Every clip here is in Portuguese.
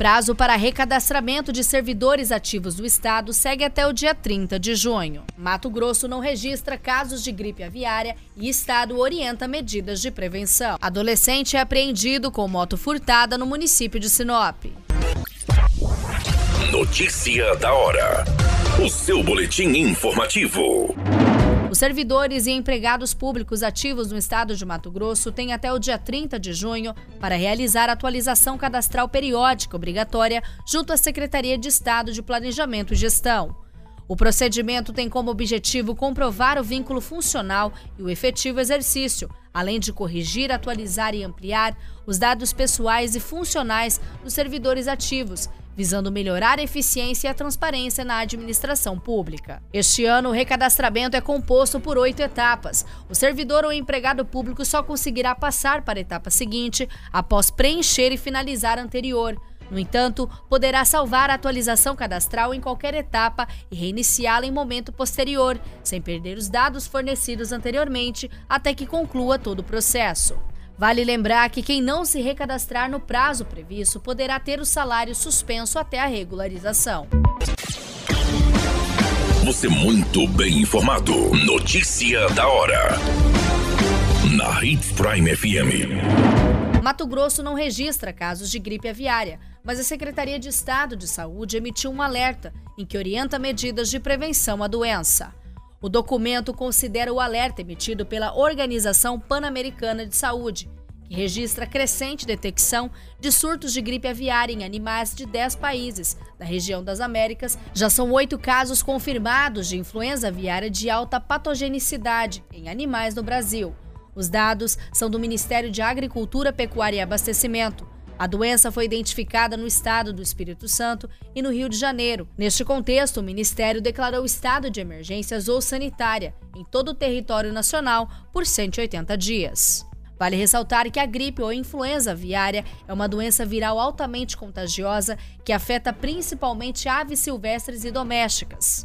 Prazo para recadastramento de servidores ativos do Estado segue até o dia 30 de junho. Mato Grosso não registra casos de gripe aviária e Estado orienta medidas de prevenção. Adolescente é apreendido com moto furtada no município de Sinop. Notícia da hora. O seu boletim informativo. Os servidores e empregados públicos ativos no estado de Mato Grosso têm até o dia 30 de junho para realizar a atualização cadastral periódica obrigatória junto à Secretaria de Estado de Planejamento e Gestão. O procedimento tem como objetivo comprovar o vínculo funcional e o efetivo exercício, além de corrigir, atualizar e ampliar os dados pessoais e funcionais dos servidores ativos, visando melhorar a eficiência e a transparência na administração pública. Este ano, o recadastramento é composto por oito etapas. O servidor ou empregado público só conseguirá passar para a etapa seguinte após preencher e finalizar a anterior. No entanto, poderá salvar a atualização cadastral em qualquer etapa e reiniciá-la em momento posterior, sem perder os dados fornecidos anteriormente até que conclua todo o processo. Vale lembrar que quem não se recadastrar no prazo previsto poderá ter o salário suspenso até a regularização. Você muito bem informado. Notícia da hora. Na Hits Prime FM. Mato Grosso não registra casos de gripe aviária mas a Secretaria de Estado de Saúde emitiu um alerta em que orienta medidas de prevenção à doença. O documento considera o alerta emitido pela Organização Pan-Americana de Saúde, que registra crescente detecção de surtos de gripe aviária em animais de 10 países. Da região das Américas, já são oito casos confirmados de influenza aviária de alta patogenicidade em animais no Brasil. Os dados são do Ministério de Agricultura, Pecuária e Abastecimento. A doença foi identificada no estado do Espírito Santo e no Rio de Janeiro. Neste contexto, o Ministério declarou estado de emergência ou sanitária em todo o território nacional por 180 dias. Vale ressaltar que a gripe ou influenza aviária é uma doença viral altamente contagiosa que afeta principalmente aves silvestres e domésticas.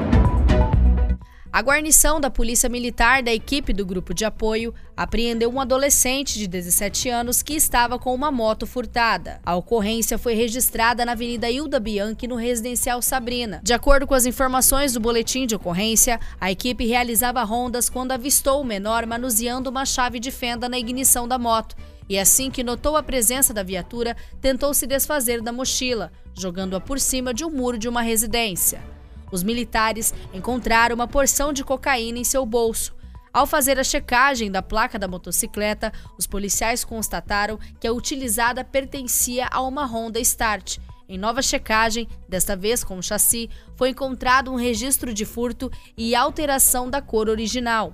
A guarnição da Polícia Militar da equipe do grupo de apoio apreendeu um adolescente de 17 anos que estava com uma moto furtada. A ocorrência foi registrada na Avenida Hilda Bianchi, no residencial Sabrina. De acordo com as informações do boletim de ocorrência, a equipe realizava rondas quando avistou o menor manuseando uma chave de fenda na ignição da moto. E assim que notou a presença da viatura, tentou se desfazer da mochila, jogando-a por cima de um muro de uma residência. Os militares encontraram uma porção de cocaína em seu bolso. Ao fazer a checagem da placa da motocicleta, os policiais constataram que a utilizada pertencia a uma Honda Start. Em nova checagem, desta vez com o chassi, foi encontrado um registro de furto e alteração da cor original.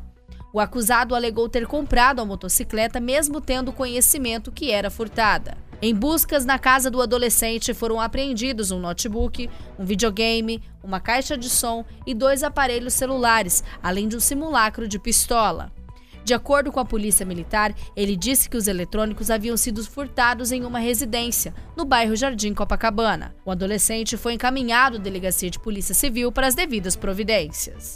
O acusado alegou ter comprado a motocicleta mesmo tendo conhecimento que era furtada. Em buscas na casa do adolescente foram apreendidos um notebook, um videogame, uma caixa de som e dois aparelhos celulares, além de um simulacro de pistola. De acordo com a Polícia Militar, ele disse que os eletrônicos haviam sido furtados em uma residência, no bairro Jardim Copacabana. O adolescente foi encaminhado à Delegacia de Polícia Civil para as devidas providências.